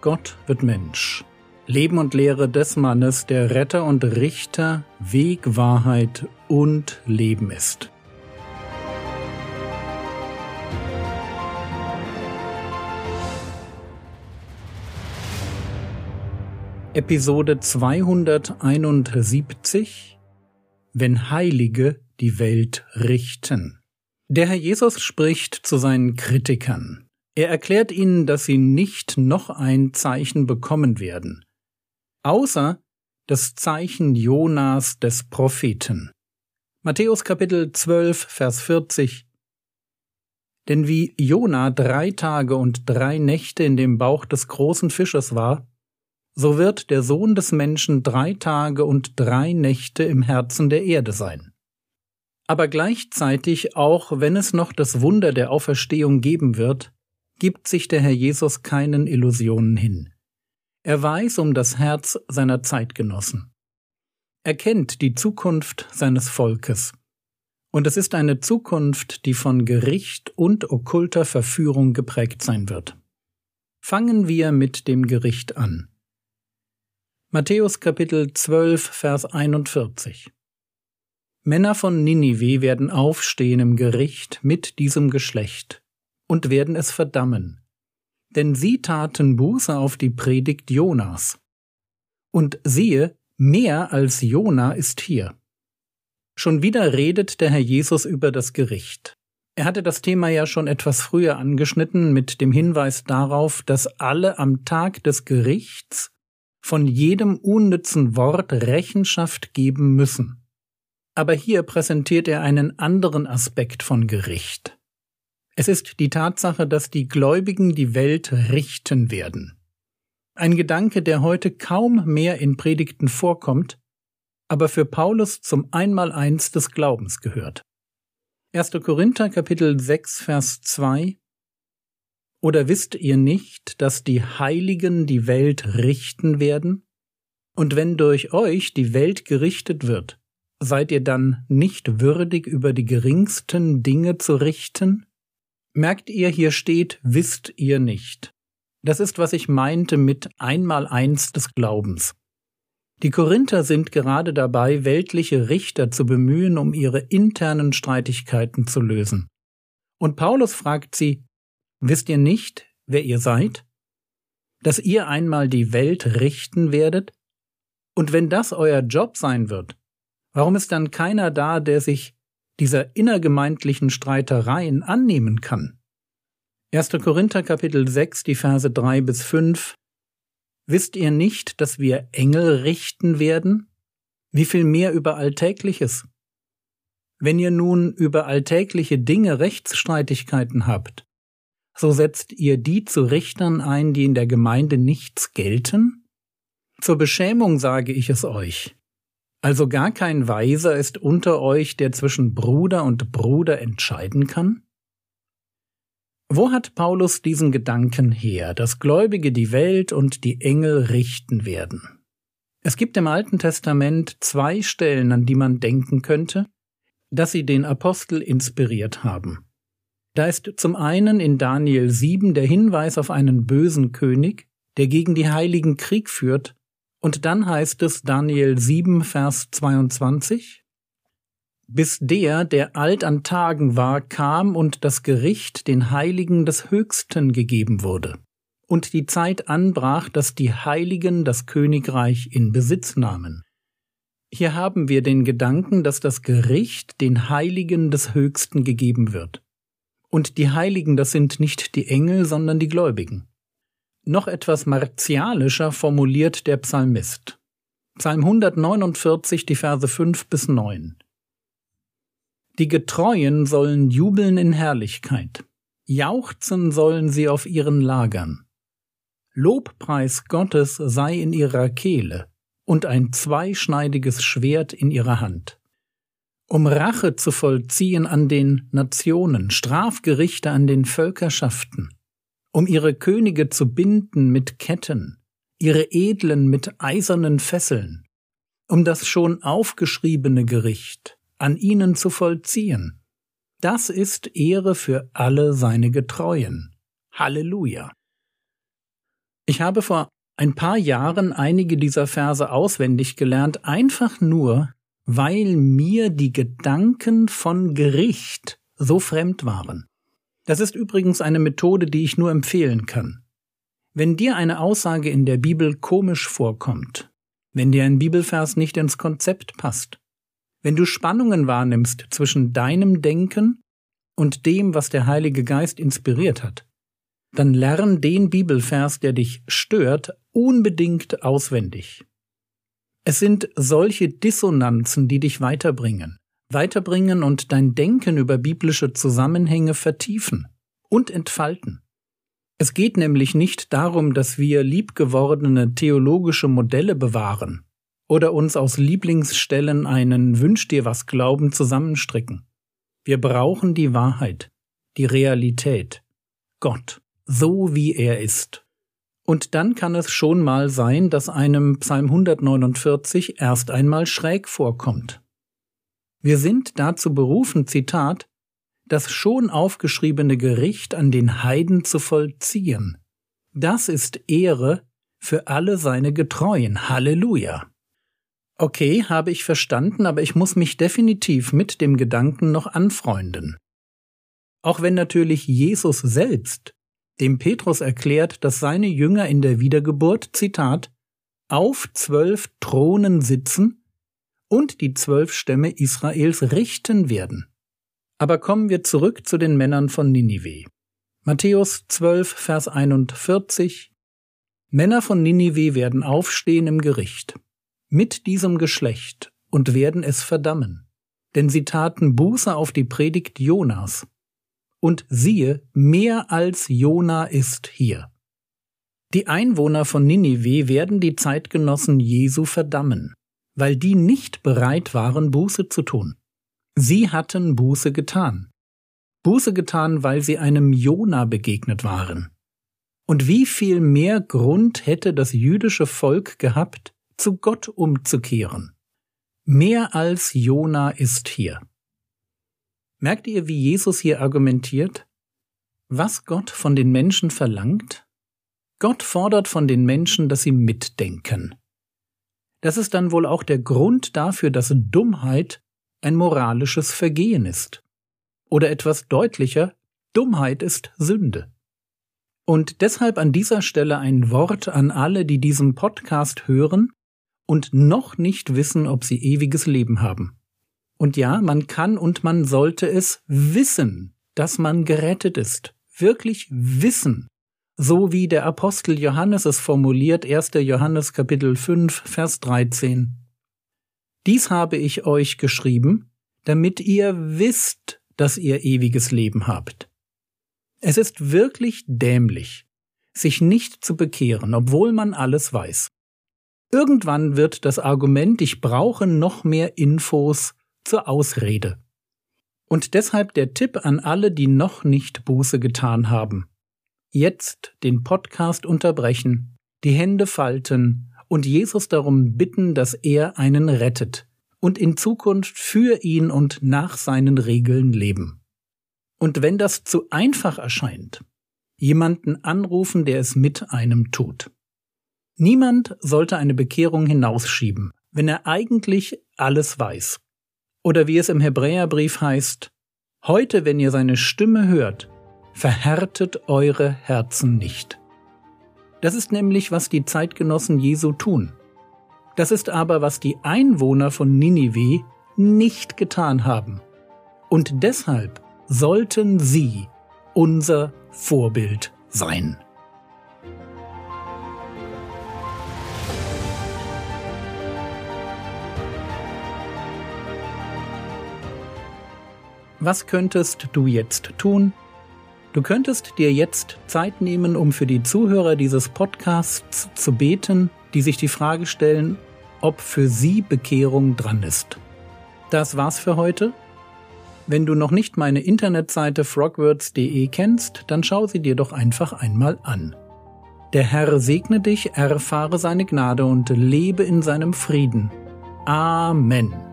Gott wird Mensch. Leben und Lehre des Mannes, der Retter und Richter, Weg, Wahrheit und Leben ist. Episode 271 Wenn Heilige die Welt richten. Der Herr Jesus spricht zu seinen Kritikern. Er erklärt ihnen, dass sie nicht noch ein Zeichen bekommen werden, außer das Zeichen Jonas des Propheten. Matthäus Kapitel 12, Vers 40 Denn wie Jona drei Tage und drei Nächte in dem Bauch des großen Fisches war, so wird der Sohn des Menschen drei Tage und drei Nächte im Herzen der Erde sein. Aber gleichzeitig, auch wenn es noch das Wunder der Auferstehung geben wird, gibt sich der Herr Jesus keinen Illusionen hin. Er weiß um das Herz seiner Zeitgenossen. Er kennt die Zukunft seines Volkes. Und es ist eine Zukunft, die von Gericht und okkulter Verführung geprägt sein wird. Fangen wir mit dem Gericht an. Matthäus Kapitel 12, Vers 41. Männer von Ninive werden aufstehen im Gericht mit diesem Geschlecht und werden es verdammen. Denn sie taten Buße auf die Predigt Jonas. Und siehe, mehr als Jona ist hier. Schon wieder redet der Herr Jesus über das Gericht. Er hatte das Thema ja schon etwas früher angeschnitten mit dem Hinweis darauf, dass alle am Tag des Gerichts von jedem unnützen Wort Rechenschaft geben müssen. Aber hier präsentiert er einen anderen Aspekt von Gericht. Es ist die Tatsache, dass die Gläubigen die Welt richten werden. Ein Gedanke, der heute kaum mehr in Predigten vorkommt, aber für Paulus zum Einmaleins des Glaubens gehört. 1. Korinther Kapitel 6 Vers 2 Oder wisst ihr nicht, dass die Heiligen die Welt richten werden? Und wenn durch euch die Welt gerichtet wird, seid ihr dann nicht würdig, über die geringsten Dinge zu richten? Merkt ihr, hier steht, wisst ihr nicht. Das ist, was ich meinte mit einmal eins des Glaubens. Die Korinther sind gerade dabei, weltliche Richter zu bemühen, um ihre internen Streitigkeiten zu lösen. Und Paulus fragt sie, wisst ihr nicht, wer ihr seid? Dass ihr einmal die Welt richten werdet? Und wenn das euer Job sein wird, warum ist dann keiner da, der sich dieser innergemeindlichen Streitereien annehmen kann. 1. Korinther Kapitel 6, die Verse 3 bis 5 Wisst ihr nicht, dass wir Engel richten werden? Wie viel mehr über Alltägliches? Wenn ihr nun über alltägliche Dinge Rechtsstreitigkeiten habt, so setzt ihr die zu Richtern ein, die in der Gemeinde nichts gelten? Zur Beschämung sage ich es euch. Also gar kein Weiser ist unter euch, der zwischen Bruder und Bruder entscheiden kann? Wo hat Paulus diesen Gedanken her, dass Gläubige die Welt und die Engel richten werden? Es gibt im Alten Testament zwei Stellen, an die man denken könnte, dass sie den Apostel inspiriert haben. Da ist zum einen in Daniel 7 der Hinweis auf einen bösen König, der gegen die Heiligen Krieg führt und dann heißt es Daniel 7, Vers 22, bis der, der alt an Tagen war, kam und das Gericht den Heiligen des Höchsten gegeben wurde, und die Zeit anbrach, dass die Heiligen das Königreich in Besitz nahmen. Hier haben wir den Gedanken, dass das Gericht den Heiligen des Höchsten gegeben wird. Und die Heiligen, das sind nicht die Engel, sondern die Gläubigen. Noch etwas martialischer formuliert der Psalmist. Psalm 149, die Verse 5 bis 9. Die Getreuen sollen jubeln in Herrlichkeit, jauchzen sollen sie auf ihren Lagern. Lobpreis Gottes sei in ihrer Kehle und ein zweischneidiges Schwert in ihrer Hand. Um Rache zu vollziehen an den Nationen, Strafgerichte an den Völkerschaften um ihre Könige zu binden mit Ketten, ihre Edlen mit eisernen Fesseln, um das schon aufgeschriebene Gericht an ihnen zu vollziehen. Das ist Ehre für alle seine Getreuen. Halleluja. Ich habe vor ein paar Jahren einige dieser Verse auswendig gelernt, einfach nur, weil mir die Gedanken von Gericht so fremd waren. Das ist übrigens eine Methode, die ich nur empfehlen kann. Wenn dir eine Aussage in der Bibel komisch vorkommt, wenn dir ein Bibelvers nicht ins Konzept passt, wenn du Spannungen wahrnimmst zwischen deinem Denken und dem, was der Heilige Geist inspiriert hat, dann lern den Bibelvers, der dich stört, unbedingt auswendig. Es sind solche Dissonanzen, die dich weiterbringen, weiterbringen und dein Denken über biblische Zusammenhänge vertiefen und entfalten. Es geht nämlich nicht darum, dass wir liebgewordene theologische Modelle bewahren oder uns aus Lieblingsstellen einen Wünsch dir was Glauben zusammenstricken. Wir brauchen die Wahrheit, die Realität, Gott, so wie er ist. Und dann kann es schon mal sein, dass einem Psalm 149 erst einmal schräg vorkommt. Wir sind dazu berufen, Zitat, das schon aufgeschriebene Gericht an den Heiden zu vollziehen. Das ist Ehre für alle seine Getreuen. Halleluja. Okay, habe ich verstanden, aber ich muss mich definitiv mit dem Gedanken noch anfreunden. Auch wenn natürlich Jesus selbst dem Petrus erklärt, dass seine Jünger in der Wiedergeburt, Zitat, auf zwölf Thronen sitzen und die zwölf Stämme Israels richten werden. Aber kommen wir zurück zu den Männern von Ninive. Matthäus 12, Vers 41 Männer von Ninive werden aufstehen im Gericht mit diesem Geschlecht und werden es verdammen, denn sie taten Buße auf die Predigt Jonas. Und siehe, mehr als Jona ist hier. Die Einwohner von Ninive werden die Zeitgenossen Jesu verdammen, weil die nicht bereit waren, Buße zu tun. Sie hatten Buße getan. Buße getan, weil sie einem Jona begegnet waren. Und wie viel mehr Grund hätte das jüdische Volk gehabt, zu Gott umzukehren? Mehr als Jona ist hier. Merkt ihr, wie Jesus hier argumentiert? Was Gott von den Menschen verlangt? Gott fordert von den Menschen, dass sie mitdenken. Das ist dann wohl auch der Grund dafür, dass Dummheit ein moralisches Vergehen ist. Oder etwas deutlicher, Dummheit ist Sünde. Und deshalb an dieser Stelle ein Wort an alle, die diesen Podcast hören und noch nicht wissen, ob sie ewiges Leben haben. Und ja, man kann und man sollte es wissen, dass man gerettet ist. Wirklich wissen. So wie der Apostel Johannes es formuliert, 1. Johannes Kapitel 5, Vers 13. Dies habe ich euch geschrieben, damit ihr wisst, dass ihr ewiges Leben habt. Es ist wirklich dämlich, sich nicht zu bekehren, obwohl man alles weiß. Irgendwann wird das Argument, ich brauche noch mehr Infos, zur Ausrede. Und deshalb der Tipp an alle, die noch nicht Buße getan haben. Jetzt den Podcast unterbrechen, die Hände falten und Jesus darum bitten, dass er einen rettet und in Zukunft für ihn und nach seinen Regeln leben. Und wenn das zu einfach erscheint, jemanden anrufen, der es mit einem tut. Niemand sollte eine Bekehrung hinausschieben, wenn er eigentlich alles weiß. Oder wie es im Hebräerbrief heißt, heute, wenn ihr seine Stimme hört, verhärtet eure Herzen nicht. Das ist nämlich, was die Zeitgenossen Jesu tun. Das ist aber, was die Einwohner von Ninive nicht getan haben. Und deshalb sollten sie unser Vorbild sein. Was könntest du jetzt tun? Du könntest dir jetzt Zeit nehmen, um für die Zuhörer dieses Podcasts zu beten, die sich die Frage stellen, ob für sie Bekehrung dran ist. Das war's für heute. Wenn du noch nicht meine Internetseite frogwords.de kennst, dann schau sie dir doch einfach einmal an. Der Herr segne dich, erfahre seine Gnade und lebe in seinem Frieden. Amen.